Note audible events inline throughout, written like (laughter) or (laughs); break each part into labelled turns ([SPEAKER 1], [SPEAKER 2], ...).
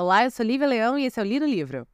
[SPEAKER 1] Olá, eu sou Lívia Leão e esse é o Li Livro.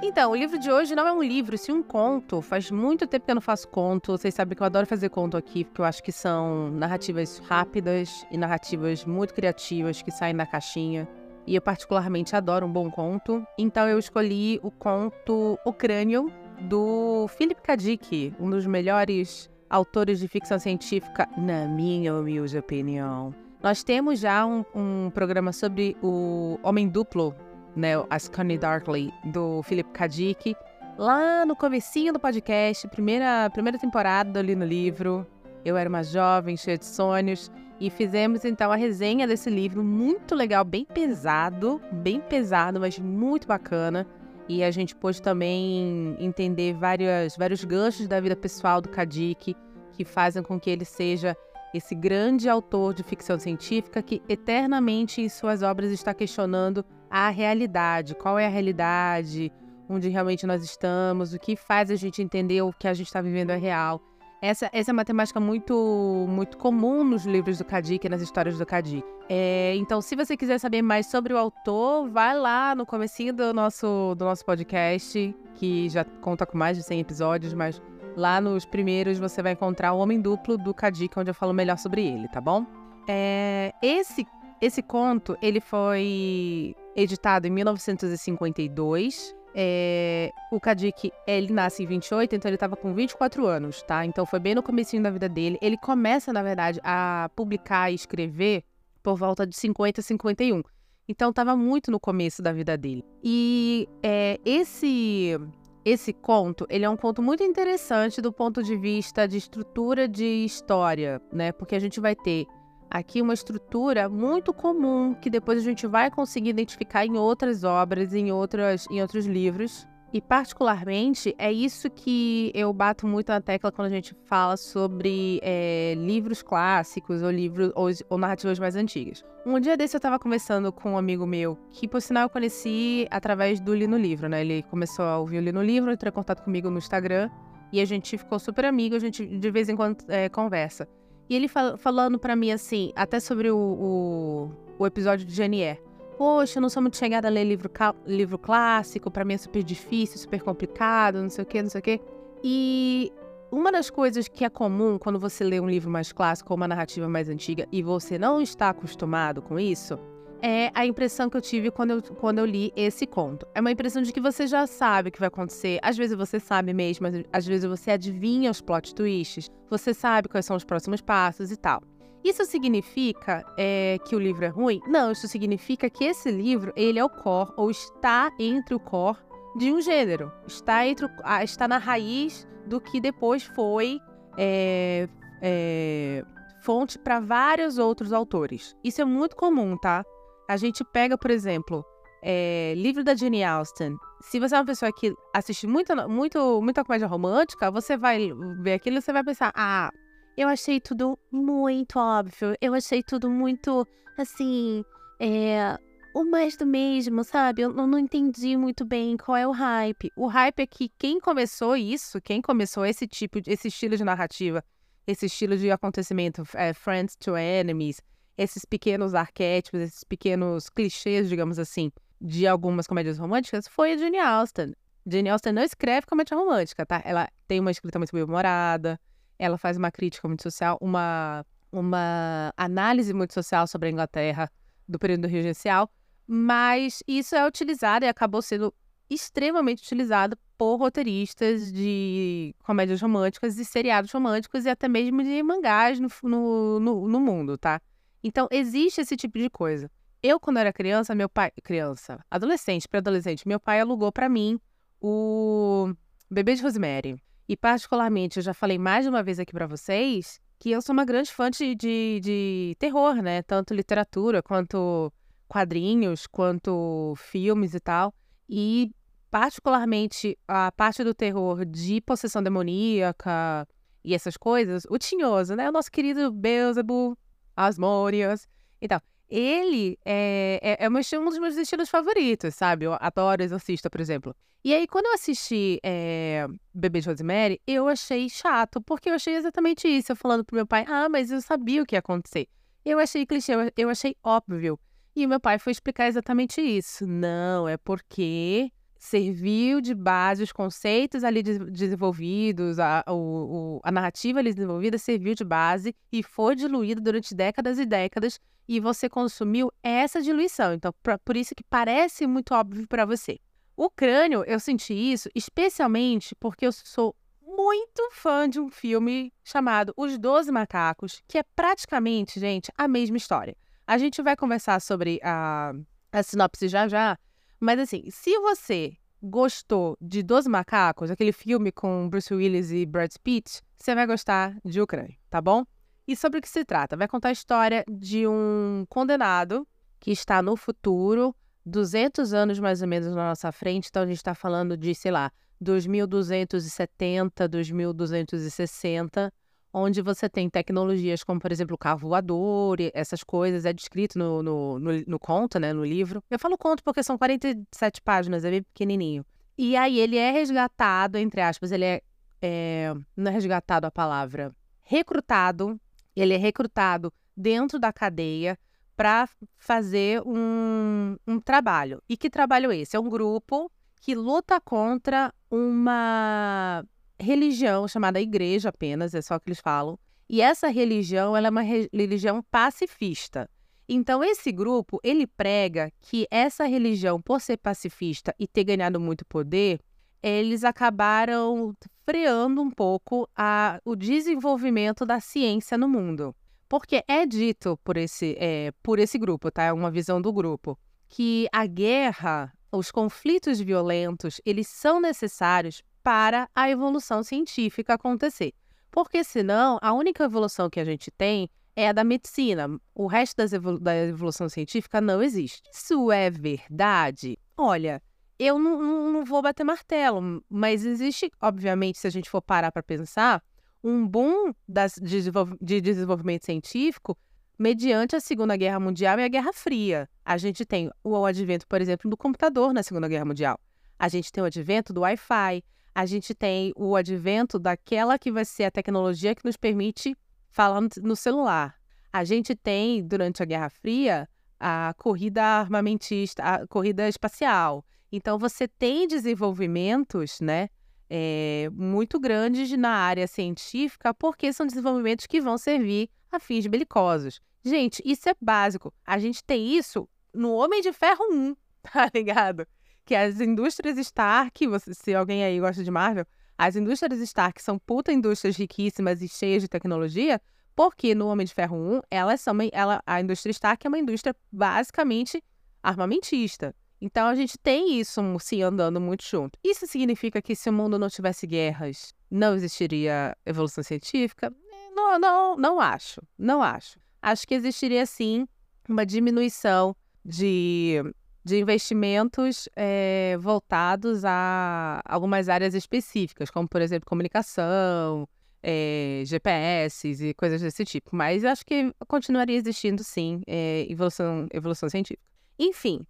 [SPEAKER 1] Então, o livro de hoje não é um livro, sim um conto. Faz muito tempo que eu não faço conto. Vocês sabem que eu adoro fazer conto aqui, porque eu acho que são narrativas rápidas e narrativas muito criativas que saem da caixinha. E eu particularmente adoro um bom conto. Então eu escolhi o conto O Crânio, do Philip K. Dick, um dos melhores autores de ficção científica, na minha humilde opinião. Nós temos já um, um programa sobre o Homem Duplo, né, a Scanny Darkly, do Philip K. Dick, lá no comecinho do podcast, primeira, primeira temporada do Li no Livro. Eu era uma jovem, cheia de sonhos, e fizemos então a resenha desse livro, muito legal, bem pesado, bem pesado, mas muito bacana. E a gente pôde também entender várias, vários ganchos da vida pessoal do Kadik, que fazem com que ele seja esse grande autor de ficção científica que eternamente em suas obras está questionando a realidade, qual é a realidade, onde realmente nós estamos, o que faz a gente entender o que a gente está vivendo é real. Essa, essa é uma temática muito, muito comum nos livros do Kadik, nas histórias do Kadik. É, então, se você quiser saber mais sobre o autor, vai lá no comecinho do nosso, do nosso podcast, que já conta com mais de 100 episódios, mas lá nos primeiros você vai encontrar o Homem Duplo do Kadik, onde eu falo melhor sobre ele, tá bom? É, esse, esse conto, ele foi editado em 1952 é, o Kadik, ele nasce em 28, então ele estava com 24 anos, tá? Então foi bem no comecinho da vida dele. Ele começa, na verdade, a publicar e escrever por volta de 50, 51. Então estava muito no começo da vida dele. E é, esse esse conto, ele é um conto muito interessante do ponto de vista de estrutura de história, né? Porque a gente vai ter aqui uma estrutura muito comum que depois a gente vai conseguir identificar em outras obras, em, outras, em outros livros. E, particularmente, é isso que eu bato muito na tecla quando a gente fala sobre é, livros clássicos ou livros ou, ou, narrativas mais antigas. Um dia desse eu estava conversando com um amigo meu, que por sinal eu conheci através do Li no Livro, né? Ele começou a ouvir o Li no Livro, entrou em contato comigo no Instagram e a gente ficou super amigo, a gente de vez em quando é, conversa. E ele fal falando para mim assim, até sobre o, o, o episódio de Janier. Poxa, eu não sou muito chegada a ler livro, livro clássico, para mim é super difícil, super complicado, não sei o quê, não sei o quê. E uma das coisas que é comum quando você lê um livro mais clássico ou uma narrativa mais antiga e você não está acostumado com isso, é a impressão que eu tive quando eu, quando eu li esse conto. É uma impressão de que você já sabe o que vai acontecer. Às vezes você sabe mesmo, às vezes você adivinha os plot twists, você sabe quais são os próximos passos e tal. Isso significa é, que o livro é ruim? Não, isso significa que esse livro ele é o core ou está entre o core de um gênero, está entre está na raiz do que depois foi é, é, fonte para vários outros autores. Isso é muito comum, tá? A gente pega, por exemplo, é, livro da Jane Austen. Se você é uma pessoa que assiste muito, muito, muita comédia romântica, você vai ver aquilo e você vai pensar: ah, eu achei tudo muito óbvio. Eu achei tudo muito, assim, é, o mais do mesmo, sabe? Eu não entendi muito bem qual é o hype. O hype é que quem começou isso, quem começou esse tipo, esse estilo de narrativa, esse estilo de acontecimento, é, Friends to Enemies, esses pequenos arquétipos, esses pequenos clichês, digamos assim, de algumas comédias românticas foi a Jane Austen. Jane Austen não escreve comédia romântica, tá? Ela tem uma escrita muito bem-humorada, ela faz uma crítica muito social, uma, uma análise muito social sobre a Inglaterra do período regencial, mas isso é utilizado e acabou sendo extremamente utilizado por roteiristas de comédias românticas e seriados românticos e até mesmo de mangás no, no, no, no mundo, tá? Então, existe esse tipo de coisa. Eu, quando era criança, meu pai. Criança, adolescente, pré-adolescente, meu pai alugou para mim o Bebê de Rosemary. E, particularmente, eu já falei mais de uma vez aqui para vocês que eu sou uma grande fã de, de, de terror, né? Tanto literatura quanto quadrinhos, quanto filmes e tal. E, particularmente, a parte do terror de possessão demoníaca e essas coisas, o Tinhoso, né? O nosso querido Beelzebub, Asmodius. Então, ele é, é, é um dos meus estilos favoritos, sabe? Eu adoro Exorcista, por exemplo. E aí, quando eu assisti é, Bebê de Rosemary, eu achei chato, porque eu achei exatamente isso. Eu falando pro meu pai, ah, mas eu sabia o que ia acontecer. Eu achei clichê, eu achei óbvio. E o meu pai foi explicar exatamente isso. Não, é porque serviu de base os conceitos ali desenvolvidos, a, o, a narrativa ali desenvolvida serviu de base e foi diluída durante décadas e décadas e você consumiu essa diluição. Então, pra, por isso que parece muito óbvio para você. O crânio, eu senti isso especialmente porque eu sou muito fã de um filme chamado Os Doze Macacos, que é praticamente, gente, a mesma história. A gente vai conversar sobre a, a sinopse já já, mas assim, se você gostou de Doze Macacos, aquele filme com Bruce Willis e Brad Pitt, você vai gostar de Ucrânia, tá bom? E sobre o que se trata? Vai contar a história de um condenado que está no futuro, 200 anos mais ou menos na nossa frente, então a gente está falando de, sei lá, 2270, 2260, onde você tem tecnologias como, por exemplo, o carro voador, essas coisas, é descrito no, no, no, no, conto, né, no livro. Eu falo conto porque são 47 páginas, é bem pequenininho. E aí ele é resgatado, entre aspas, ele é, é não é resgatado a palavra, recrutado, ele é recrutado dentro da cadeia para fazer um, um trabalho. E que trabalho é esse? É um grupo que luta contra uma religião chamada igreja apenas, é só o que eles falam. E essa religião, ela é uma religião pacifista. Então esse grupo, ele prega que essa religião, por ser pacifista e ter ganhado muito poder, eles acabaram freando um pouco a, o desenvolvimento da ciência no mundo. Porque é dito por esse, é, por esse grupo, tá? É uma visão do grupo, que a guerra, os conflitos violentos, eles são necessários para a evolução científica acontecer. Porque senão, a única evolução que a gente tem é a da medicina. O resto evolu da evolução científica não existe. Isso é verdade? Olha, eu não, não, vou bater martelo, mas existe, obviamente, se a gente for parar para pensar, um boom das, de desenvolvimento científico mediante a Segunda Guerra Mundial e a Guerra Fria. A gente tem o advento, por exemplo, do computador na Segunda Guerra Mundial. A gente tem o advento do Wi-Fi a gente tem o advento daquela que vai ser a tecnologia que nos permite falar no celular. A gente tem, durante a Guerra Fria, a corrida armamentista, a corrida espacial. Então, você tem desenvolvimentos, né, é, muito grandes na área científica, porque são desenvolvimentos que vão servir a fins belicosos. Gente, isso é básico. A gente tem isso no Homem de Ferro 1, (laughs) tá ligado? Que as indústrias Stark, você, se alguém aí gosta de Marvel, as indústrias Stark são puta indústrias riquíssimas e cheias de tecnologia, porque no Homem de Ferro 1, elas são, ela, a indústria Stark é uma indústria basicamente armamentista. Então a gente tem isso se andando muito junto. Isso significa que se o mundo não tivesse guerras, não existiria evolução científica? Não, não, não acho. Não acho. Acho que existiria sim uma diminuição de de investimentos é, voltados a algumas áreas específicas, como, por exemplo, comunicação, é, eh, GPS e coisas desse tipo. Mas acho que continuaria existindo, sim, é, evolução, evolução científica. Enfim,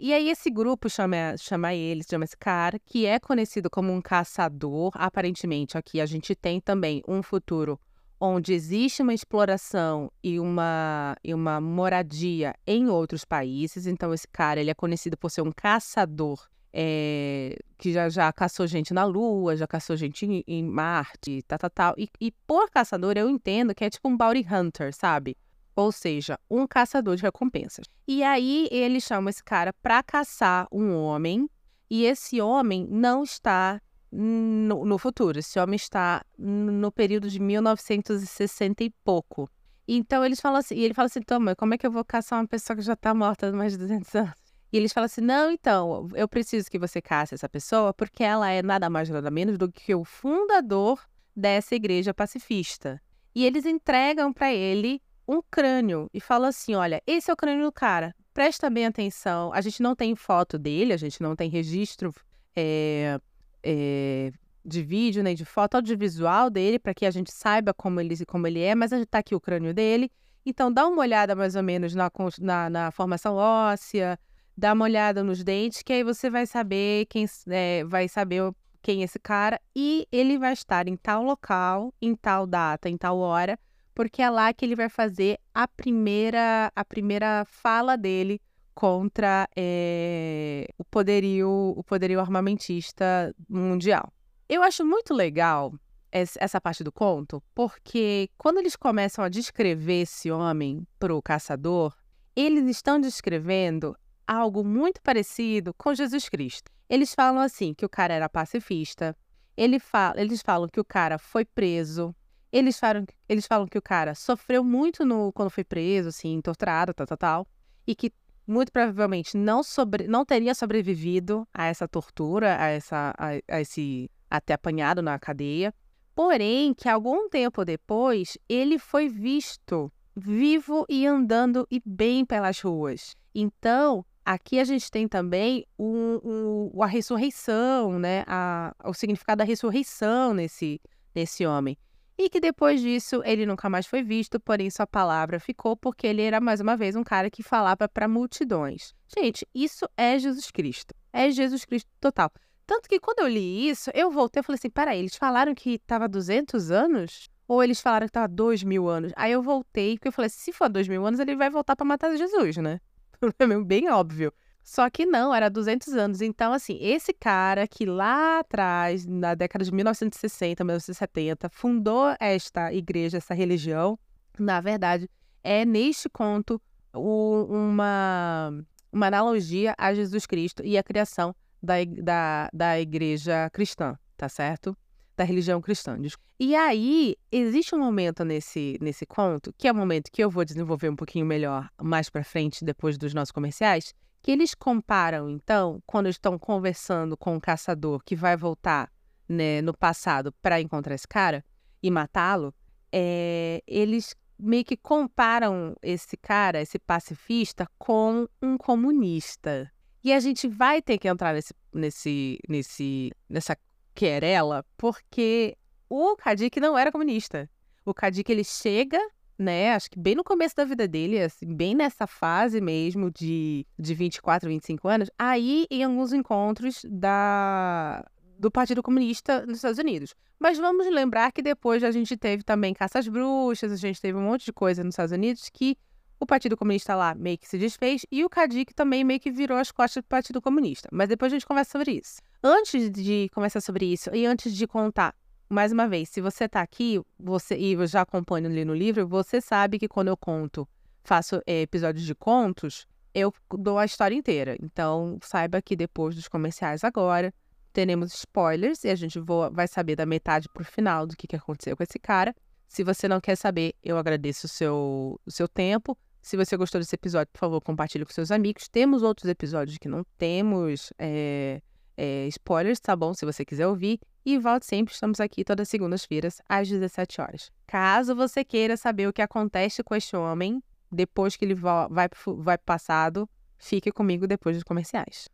[SPEAKER 1] e aí esse grupo chama, chama ele, chama esse cara, que é conhecido como um caçador. Aparentemente, aqui a gente tem também um futuro onde existe uma exploração e uma, e uma moradia em outros países. Então, esse cara ele é conhecido por ser um caçador é, que já, já caçou gente na Lua, já caçou gente em, em Marte, tal, tal, tal. E, e por caçador eu entendo que é tipo um bounty hunter, sabe? Ou seja, um caçador de recompensas. E aí ele chama esse cara para caçar um homem, e esse homem não está no, no futuro. Esse homem está no período de 1960 e pouco. Então eles falam assim, e ele fala assim, então, mas como é que eu vou caçar uma pessoa que já está morta há mais de 200 anos? E eles falam assim, não, então, eu preciso que você caça essa pessoa porque ela é nada mais nada menos do que o fundador dessa igreja pacifista. E eles entregam para ele um crânio e falam assim, olha, esse é o crânio do cara, presta bem atenção. A gente não tem foto dele, a gente não tem registro é, é, de vídeo, nem de foto audiovisual dele, para que a gente saiba como ele, como ele é, mas a gente tá aqui o crânio dele. Então, dá uma olhada mais ou menos na, na, na formação óssea, dá uma olhada nos dentes, que aí você vai saber quem é, vai saber quem é esse cara e ele vai estar em tal local, em tal data, em tal hora, porque é lá que ele vai fazer a primeira a primeira fala dele contra é, o poderio o poderio armamentista mundial. Eu acho muito legal essa parte do conto, porque quando eles começam a descrever esse homem para o caçador, eles estão descrevendo algo muito parecido com Jesus Cristo. Eles falam assim que o cara era pacifista, ele fala, eles falam que o cara foi preso, eles falam, eles falam que o cara sofreu muito no, quando foi preso, assim, torturado, tal, tal, tal, e que muito provavelmente não, sobre, não teria sobrevivido a essa tortura, a, essa, a, a esse até apanhado na cadeia. Porém, que algum tempo depois ele foi visto vivo e andando e bem pelas ruas. Então, aqui a gente tem também o, o, a ressurreição, né? A, o significado da ressurreição nesse, nesse homem. E que depois disso ele nunca mais foi visto, porém sua palavra ficou porque ele era mais uma vez um cara que falava para multidões. Gente, isso é Jesus Cristo. É Jesus Cristo total. Tanto que quando eu li isso, eu voltei e falei assim: peraí, eles falaram que estava 200 anos? Ou eles falaram que estava 2 mil anos? Aí eu voltei, porque eu falei: se for 2 mil anos, ele vai voltar para matar Jesus, né? (laughs) Bem óbvio. Só que não, era 200 anos. Então, assim, esse cara que lá atrás, na década de 1960, 1970, fundou esta igreja, essa religião, na verdade, é neste conto o, uma, uma analogia a Jesus Cristo e a criação da, da, da igreja cristã, tá certo? Da religião cristã. E aí, existe um momento nesse, nesse conto, que é o um momento que eu vou desenvolver um pouquinho melhor mais para frente, depois dos nossos comerciais, que eles comparam, então, quando estão conversando com o caçador que vai voltar né, no passado para encontrar esse cara e matá-lo, é, eles meio que comparam esse cara, esse pacifista, com um comunista. E a gente vai ter que entrar nesse, nesse, nesse, nessa querela, porque o Kadik não era comunista. O Kadik, ele chega, né, acho que bem no começo da vida dele, assim, bem nessa fase mesmo de, de 24, 25 anos, aí em alguns encontros da, do Partido Comunista nos Estados Unidos. Mas vamos lembrar que depois a gente teve também caças bruxas, a gente teve um monte de coisa nos Estados Unidos que o Partido Comunista lá meio que se desfez e o Kadik também meio que virou as costas do Partido Comunista. Mas depois a gente conversa sobre isso. Antes de conversar sobre isso e antes de contar, mais uma vez, se você está aqui você e eu já acompanho ali no livro, você sabe que quando eu conto, faço é, episódios de contos, eu dou a história inteira. Então, saiba que depois dos comerciais agora, teremos spoilers e a gente vai saber da metade para o final do que, que aconteceu com esse cara. Se você não quer saber, eu agradeço o seu, o seu tempo. Se você gostou desse episódio, por favor, compartilhe com seus amigos. Temos outros episódios que não temos é, é, spoilers, tá bom? Se você quiser ouvir. E volte sempre, estamos aqui todas as segundas-feiras, às 17 horas. Caso você queira saber o que acontece com este homem depois que ele vai, para o passado, fique comigo depois dos comerciais.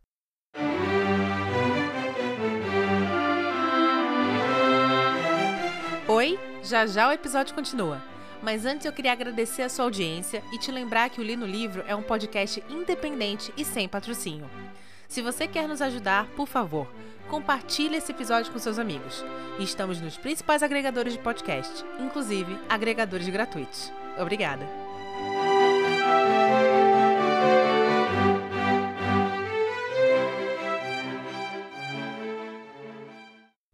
[SPEAKER 2] Oi, já já o episódio continua. Mas antes eu queria agradecer a sua audiência e te lembrar que o Li no Livro é um podcast independente e sem patrocínio. Se você quer nos ajudar, por favor, compartilhe esse episódio com seus amigos. Estamos nos principais agregadores de podcast, inclusive agregadores gratuitos. Obrigada!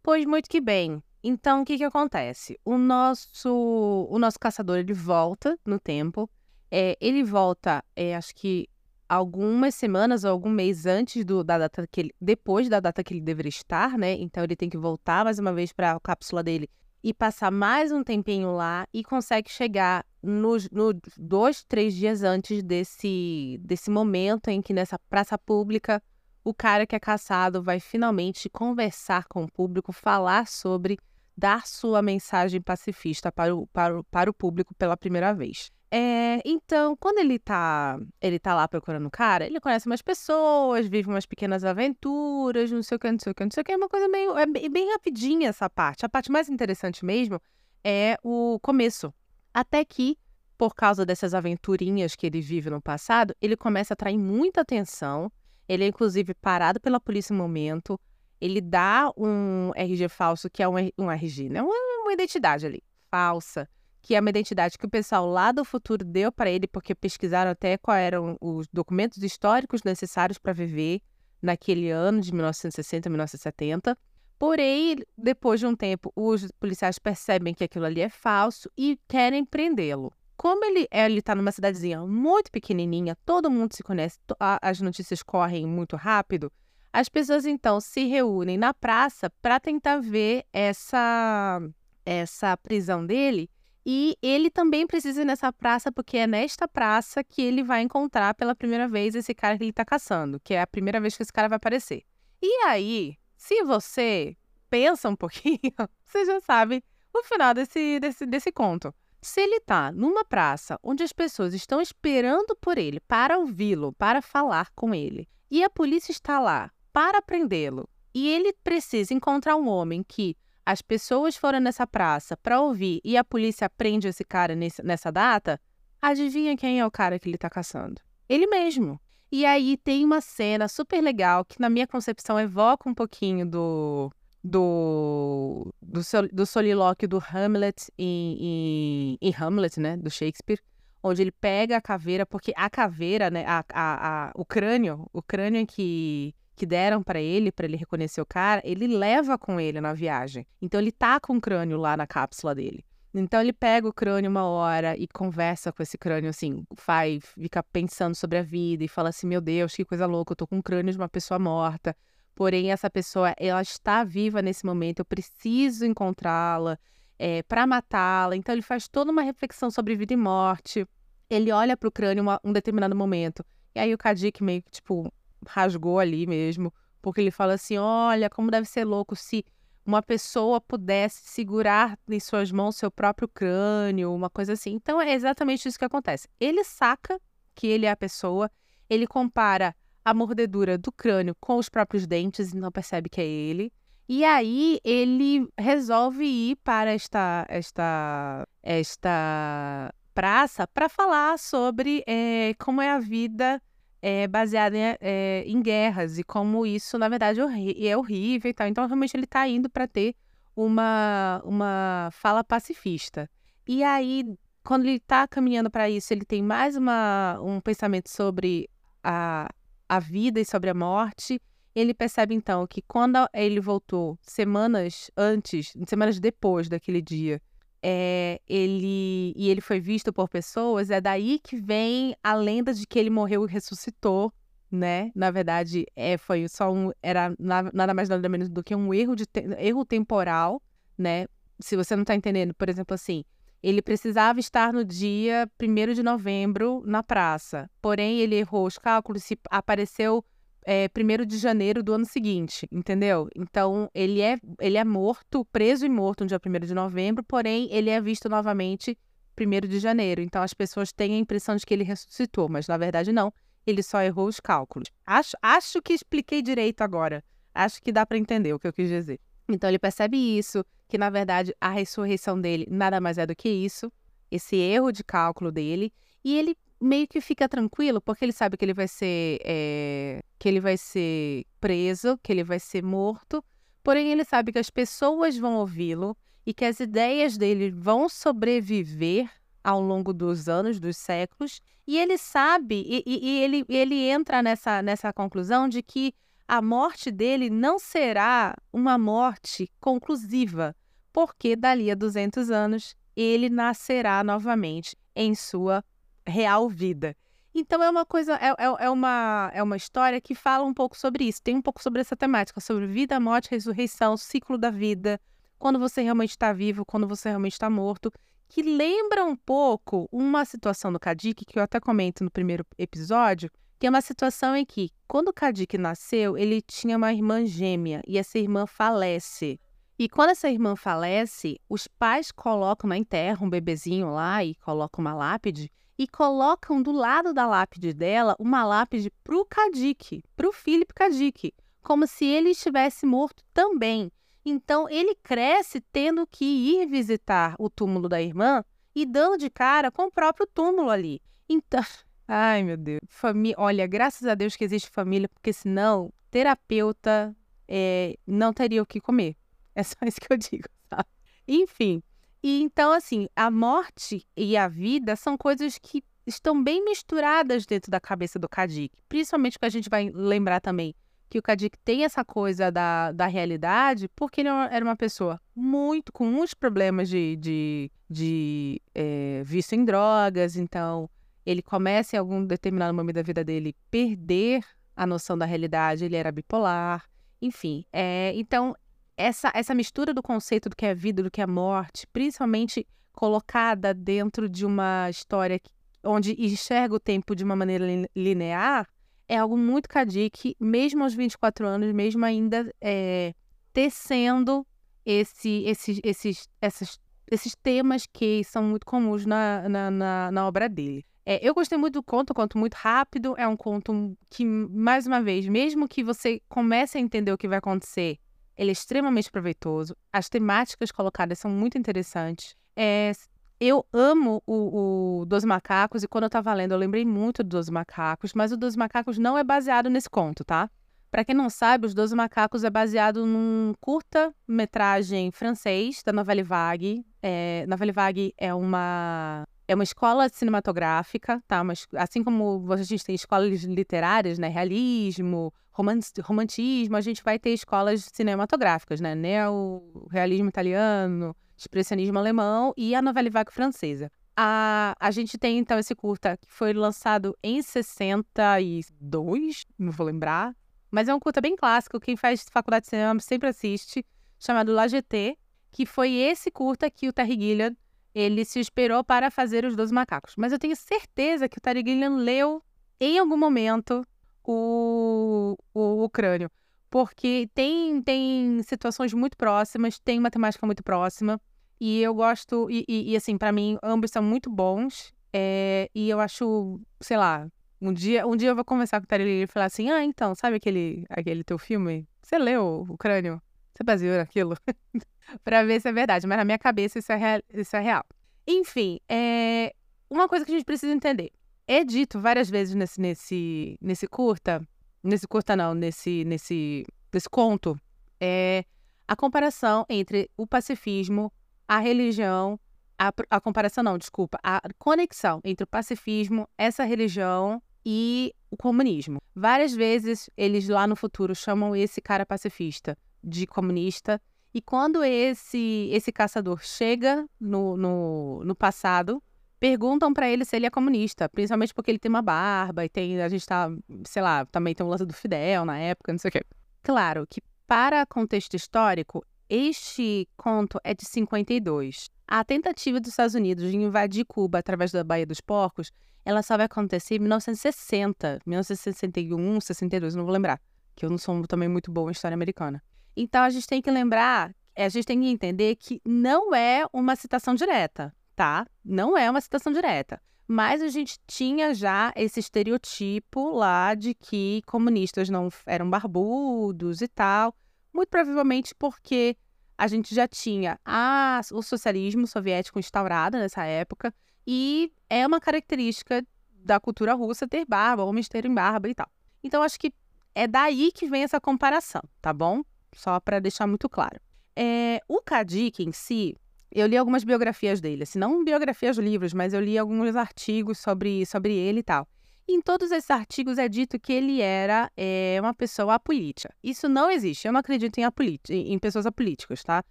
[SPEAKER 1] Pois muito que bem. Então, o que que acontece? O nosso, o nosso caçador, ele volta no tempo. É, ele volta, é, acho que algumas semanas ou algum mês antes do, da data que ele, depois da data que ele deveria estar, né? Então ele tem que voltar mais uma vez para a cápsula dele e passar mais um tempinho lá e consegue chegar nos no dois, três dias antes desse, desse momento em que nessa praça pública o cara que é caçado vai finalmente conversar com o público, falar sobre dar sua mensagem pacifista para o, para o, para o público pela primeira vez. É, então, quando ele tá, ele tá lá procurando o cara, ele conhece umas pessoas, vive umas pequenas aventuras, não sei o que, não sei o que, não sei o que. É uma coisa meio. É bem rapidinha essa parte. A parte mais interessante mesmo é o começo. Até que por causa dessas aventurinhas que ele vive no passado, ele começa a atrair muita atenção. Ele é, inclusive, parado pela polícia um momento. Ele dá um RG falso, que é um, um RG, né? Uma, uma identidade ali, falsa, que é uma identidade que o pessoal lá do futuro deu para ele, porque pesquisaram até quais eram os documentos históricos necessários para viver naquele ano de 1960, 1970. Porém, depois de um tempo, os policiais percebem que aquilo ali é falso e querem prendê-lo. Como ele ele está numa cidadezinha muito pequenininha, todo mundo se conhece, as notícias correm muito rápido. As pessoas então se reúnem na praça para tentar ver essa essa prisão dele e ele também precisa ir nessa praça, porque é nesta praça que ele vai encontrar pela primeira vez esse cara que ele está caçando, que é a primeira vez que esse cara vai aparecer. E aí, se você pensa um (laughs) pouquinho, você já sabe o final desse, desse, desse conto. Se ele está numa praça onde as pessoas estão esperando por ele para ouvi-lo, para falar com ele, e a polícia está lá para prendê-lo, e ele precisa encontrar um homem que as pessoas foram nessa praça para ouvir e a polícia prende esse cara nesse, nessa data, adivinha quem é o cara que ele está caçando? Ele mesmo. E aí tem uma cena super legal que, na minha concepção, evoca um pouquinho do. do. do, do solilóquio do Hamlet em, em, em Hamlet, né? Do Shakespeare onde ele pega a caveira, porque a caveira, né, a, a, a, o crânio, o crânio que que deram para ele, para ele reconhecer o cara, ele leva com ele na viagem. Então ele tá com o crânio lá na cápsula dele. Então ele pega o crânio uma hora e conversa com esse crânio assim, faz, fica pensando sobre a vida e fala assim: "Meu Deus, que coisa louca, eu tô com o crânio de uma pessoa morta. Porém essa pessoa, ela está viva nesse momento, eu preciso encontrá-la é, para matá-la". Então ele faz toda uma reflexão sobre vida e morte. Ele olha para o crânio uma, um determinado momento. E aí o Kadik meio que tipo, rasgou ali mesmo, porque ele fala assim: olha, como deve ser louco se uma pessoa pudesse segurar em suas mãos seu próprio crânio, uma coisa assim. Então é exatamente isso que acontece. Ele saca que ele é a pessoa, ele compara a mordedura do crânio com os próprios dentes e não percebe que é ele. E aí ele resolve ir para esta esta esta praça para falar sobre é, como é a vida é, baseada em, é, em, guerras e como isso, na verdade, é, é horrível e tal. Então, realmente, ele está indo para ter uma, uma fala pacifista. E aí, quando ele está caminhando para isso, ele tem mais uma, um pensamento sobre a, a vida e sobre a morte. Ele percebe, então, que quando ele voltou semanas antes, semanas depois daquele dia, é, ele e ele foi visto por pessoas, é daí que vem a lenda de que ele morreu e ressuscitou, né? Na verdade, é, foi só um, era nada mais nada menos do que um erro de erro temporal, né? Se você não está entendendo, por exemplo, assim, ele precisava estar no dia 1 de novembro na praça, porém ele errou os cálculos, se apareceu é, 1 de janeiro do ano seguinte, entendeu? Então, ele é, ele é morto, preso e morto no dia 1 de novembro, porém, ele é visto novamente 1 de janeiro. Então, as pessoas têm a impressão de que ele ressuscitou, mas na verdade não. Ele só errou os cálculos. Acho, acho que expliquei direito agora. Acho que dá para entender o que eu quis dizer. Então, ele percebe isso, que na verdade a ressurreição dele nada mais é do que isso, esse erro de cálculo dele, e ele meio que fica tranquilo, porque ele sabe que ele vai ser é, que ele vai ser preso, que ele vai ser morto, porém ele sabe que as pessoas vão ouvi-lo e que as ideias dele vão sobreviver ao longo dos anos, dos séculos, e ele sabe, e, e, ele, ele entra nessa, nessa conclusão de que a morte dele não será uma morte conclusiva, porque dali a 200 anos ele nascerá novamente em sua real vida. Então é uma coisa, é, é, é, uma, é uma história que fala um pouco sobre isso, tem um pouco sobre essa temática, sobre vida, morte, ressurreição, ciclo da vida, quando você realmente está vivo, quando você realmente está morto, que lembra um pouco uma situação do Kadik, que eu até comento no primeiro episódio, que é uma situação em que, quando o Kadik nasceu, ele tinha uma irmã gêmea e essa irmã falece. E quando essa irmã falece, os pais colocam na enterra um bebezinho lá e colocam uma lápide e colocam do lado da lápide dela uma lápide para o Kadik, para o Philip Kadik, como se ele estivesse morto também. Então ele cresce tendo que ir visitar o túmulo da irmã e dando de cara com o próprio túmulo ali. Então, (laughs) ai meu Deus, família, olha, graças a Deus que existe família, porque senão terapeuta é, não teria o que comer. É só isso que eu digo, sabe? Enfim, e então assim, a morte e a vida são coisas que estão bem misturadas dentro da cabeça do Kadik. Principalmente que a gente vai lembrar também que o Kadik tem essa coisa da, da realidade, porque ele é era uma pessoa muito com muitos problemas de, de, de é, vício em drogas, então ele começa em algum determinado momento da vida dele perder a noção da realidade, ele era bipolar, enfim. É, então, essa, essa mistura do conceito do que é vida, do que é morte, principalmente colocada dentro de uma história onde enxerga o tempo de uma maneira linear, é algo muito Kadik, mesmo aos 24 anos, mesmo ainda é, tecendo esse, esses, esses, essas, esses temas que são muito comuns na, na, na, na obra dele. É, eu gostei muito do conto, um conto muito rápido, é um conto que, mais uma vez, mesmo que você comece a entender o que vai acontecer, ele é extremamente proveitoso. As temáticas colocadas são muito interessantes. É, eu amo o, o Dos Macacos, e quando eu tava lendo, eu lembrei muito do Dos Macacos, mas o Dos Macacos não é baseado nesse conto, tá? Para quem não sabe, Os Doze Macacos é baseado num curta-metragem francês da Novelle Vague. É, Novelle Vague é uma é uma escola cinematográfica, tá? Mas assim como a gente tem escolas literárias, né? Realismo, romantismo, a gente vai ter escolas cinematográficas, né? Neo-realismo italiano, expressionismo alemão e a novela vague francesa. A, a gente tem, então, esse curta que foi lançado em 62, não vou lembrar, mas é um curta bem clássico, quem faz faculdade de cinema sempre assiste, chamado La GT, que foi esse curta que o Terry Gilliam, ele se inspirou para fazer Os Dois Macacos. Mas eu tenho certeza que o Terry Gilliam leu, em algum momento, o, o, o crânio porque tem, tem situações muito próximas, tem uma temática muito próxima, e eu gosto, e, e, e assim, para mim, ambos são muito bons, é, e eu acho, sei lá, um dia, um dia eu vou conversar com o Tarelli e falar assim, ah, então, sabe aquele, aquele teu filme? Você leu o crânio? Você baseou naquilo? (laughs) pra ver se é verdade, mas na minha cabeça isso é, real, isso é real. Enfim, é, uma coisa que a gente precisa entender. É dito várias vezes nesse, nesse, nesse curta nesse curta não, nesse, nesse, nesse conto, é a comparação entre o pacifismo, a religião, a, a comparação não, desculpa, a conexão entre o pacifismo, essa religião e o comunismo. Várias vezes eles lá no futuro chamam esse cara pacifista de comunista, e quando esse, esse caçador chega no, no, no passado, perguntam para ele se ele é comunista, principalmente porque ele tem uma barba e tem, a gente tá, sei lá, também tem o lance do Fidel na época, não sei o quê. Claro que para contexto histórico, este conto é de 52. A tentativa dos Estados Unidos de invadir Cuba através da Baía dos Porcos, ela só vai acontecer em 1960, 1961, 62, não vou lembrar, que eu não sou também muito boa em história americana. Então a gente tem que lembrar, a gente tem que entender que não é uma citação direta tá? Não é uma citação direta. Mas a gente tinha já esse estereotipo lá de que comunistas não eram barbudos e tal. Muito provavelmente porque a gente já tinha a, o socialismo soviético instaurado nessa época. E é uma característica da cultura russa ter barba, homens terem barba e tal. Então, acho que é daí que vem essa comparação, tá bom? Só para deixar muito claro. É, o Kadik em si, eu li algumas biografias dele, assim, não biografias de livros, mas eu li alguns artigos sobre, sobre ele e tal. E em todos esses artigos é dito que ele era é, uma pessoa apolítica. Isso não existe. Eu não acredito em, em pessoas apolíticas, tá?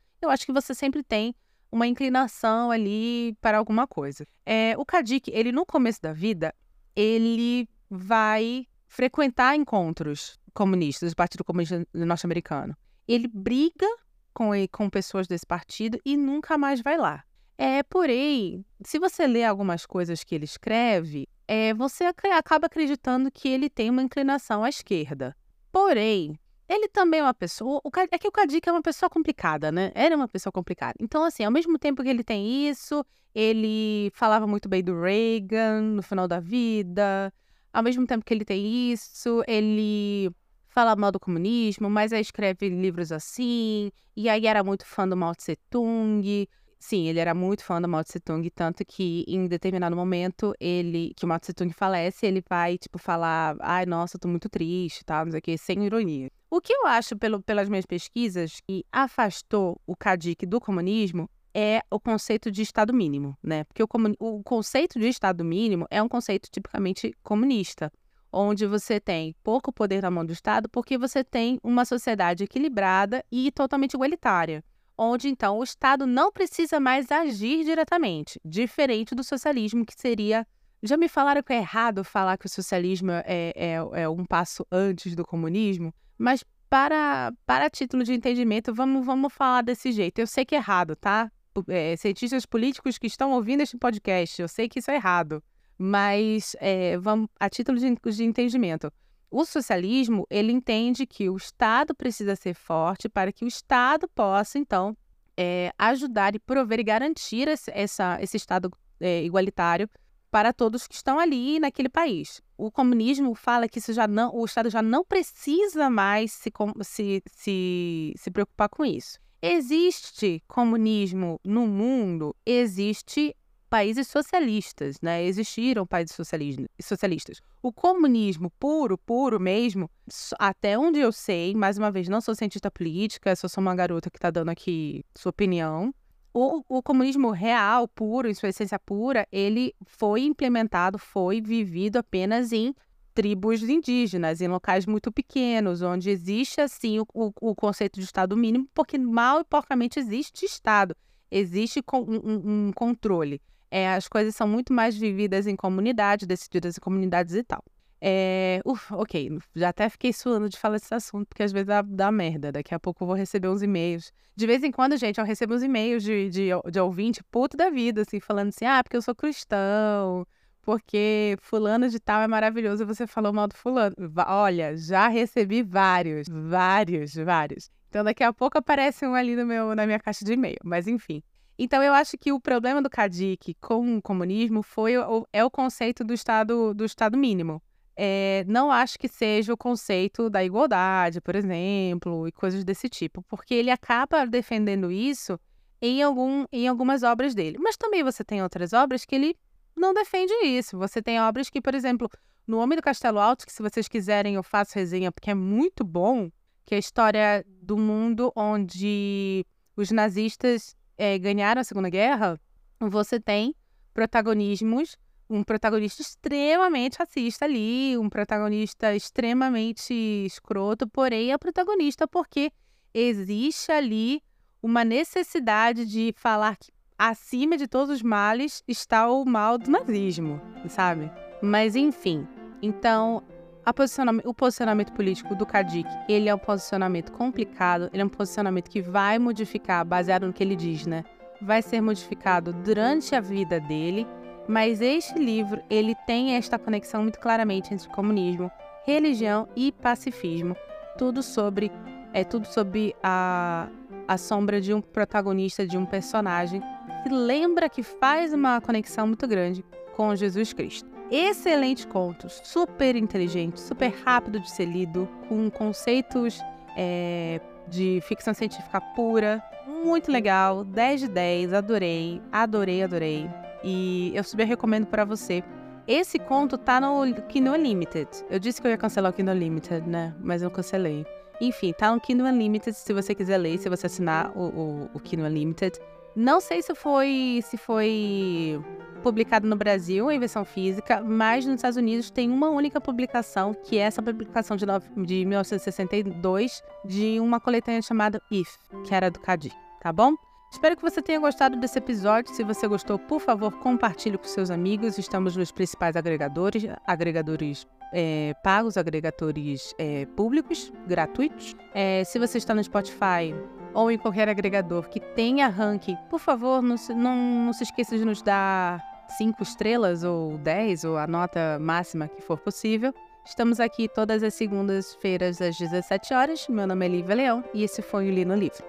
[SPEAKER 1] Eu acho que você sempre tem uma inclinação ali para alguma coisa. É, o Kadik, ele no começo da vida, ele vai frequentar encontros comunistas do Partido Comunista Norte-Americano. Ele briga com, com pessoas desse partido e nunca mais vai lá. É, porém, se você lê algumas coisas que ele escreve, é, você acaba acreditando que ele tem uma inclinação à esquerda. Porém, ele também é uma pessoa. O, é que o Kadik é uma pessoa complicada, né? Era uma pessoa complicada. Então, assim, ao mesmo tempo que ele tem isso, ele falava muito bem do Reagan no final da vida. Ao mesmo tempo que ele tem isso, ele fala mal do comunismo, mas aí escreve livros assim, e aí era muito fã do Mao Tse Tung. sim, ele era muito fã da Mao Tse Tung, tanto que em determinado momento ele, que o Mao Tse Tung falece, ele vai, tipo, falar, ai, nossa, tô muito triste, tá, não sei o quê, sem ironia. O que eu acho, pelo, pelas minhas pesquisas, que afastou o Kadik do comunismo é o conceito de Estado mínimo, né? Porque o, o conceito de Estado mínimo é um conceito tipicamente comunista onde você tem pouco poder na mão do Estado, porque você tem uma sociedade equilibrada e totalmente igualitária, onde então o Estado não precisa mais agir diretamente, diferente do socialismo, que seria. Já me falaram que é errado falar que o socialismo é, é, é um passo antes do comunismo, mas para, para título de entendimento, vamos, vamos falar desse jeito. Eu sei que é errado, tá? É, cientistas políticos que estão ouvindo este podcast, eu sei que isso é errado. Mas, é, vamos, a título de, de entendimento, o socialismo ele entende que o Estado precisa ser forte para que o Estado possa, então, é, ajudar e prover e garantir esse, essa, esse Estado é, igualitário para todos que estão ali naquele país. O comunismo fala que isso já não, o Estado já não precisa mais se, se, se, se preocupar com isso. Existe comunismo no mundo? Existe países socialistas, né? Existiram países socialistas. O comunismo puro, puro mesmo, até onde eu sei, mais uma vez, não sou cientista política, só sou uma garota que está dando aqui sua opinião. O, o, comunismo real, puro, em sua essência pura, ele foi implementado, foi vivido apenas em tribos indígenas, em locais muito pequenos, onde existe, assim, o, o, conceito de Estado mínimo, porque mal e porcamente existe Estado, existe um, um, um controle. É, as coisas são muito mais vividas em comunidade, decididas em comunidades e tal. É, uf, ok, já até fiquei suando de falar desse assunto, porque às vezes dá, dá merda. Daqui a pouco eu vou receber uns e-mails. De vez em quando, gente, eu recebo uns e-mails de, de, de ouvinte puto da vida, assim, falando assim: ah, porque eu sou cristão, porque fulano de tal é maravilhoso e você falou mal do fulano. Olha, já recebi vários, vários, vários. Então daqui a pouco aparece um ali no meu, na minha caixa de e-mail, mas enfim. Então, eu acho que o problema do Kadik com o comunismo foi é o conceito do Estado, do estado mínimo. É, não acho que seja o conceito da igualdade, por exemplo, e coisas desse tipo, porque ele acaba defendendo isso em, algum, em algumas obras dele. Mas também você tem outras obras que ele não defende isso. Você tem obras que, por exemplo, no Homem do Castelo Alto, que se vocês quiserem eu faço resenha porque é muito bom, que é a história do mundo onde os nazistas é, ganharam a Segunda Guerra, você tem protagonismos, um protagonista extremamente racista ali, um protagonista extremamente escroto, porém é protagonista porque existe ali uma necessidade de falar que acima de todos os males está o mal do nazismo, sabe? Mas enfim, então O posicionamento político do Kadik, ele é um posicionamento complicado, ele é um posicionamento que vai modificar, baseado no que ele diz, né? Vai ser modificado durante a vida dele, mas este livro, ele tem esta conexão muito claramente entre comunismo, religião e pacifismo. Tudo sobre, é tudo sobre a, a sombra de um protagonista, de um personagem, que lembra que faz uma conexão muito grande com Jesus Cristo. Excelente conto, super inteligente, super rápido de ser lido, com conceitos é, de ficção científica pura, muito legal, 10 de 10, adorei, adorei, adorei. E eu super recomendo para você. Esse conto tá no Kindle Unlimited. Eu disse que eu ia cancelar o Kindle Unlimited, né? Mas eu cancelei. Enfim, tá no Kindle Unlimited se você quiser ler, se você assinar o, o, o Kindle Unlimited. Não sei se foi se foi publicado no Brasil em versão física, mas nos Estados Unidos tem uma única publicação, que é essa publicação de, de 1962 de uma coletânea chamada If, que era do Cadi, tá bom? Espero que você tenha gostado desse episódio. Se você gostou, por favor, compartilhe com seus amigos. Estamos nos principais agregadores, agregadores é, pagos, agregadores é, públicos, gratuitos. É, se você está no Spotify, ou em qualquer agregador que tenha ranking, por favor, não não, não se esqueça de nos dar cinco estrelas ou dez, ou a nota máxima que for possível. Estamos aqui todas as segundas-feiras às 17 horas. Meu nome é Lívia Leão e esse foi o Lino Livro.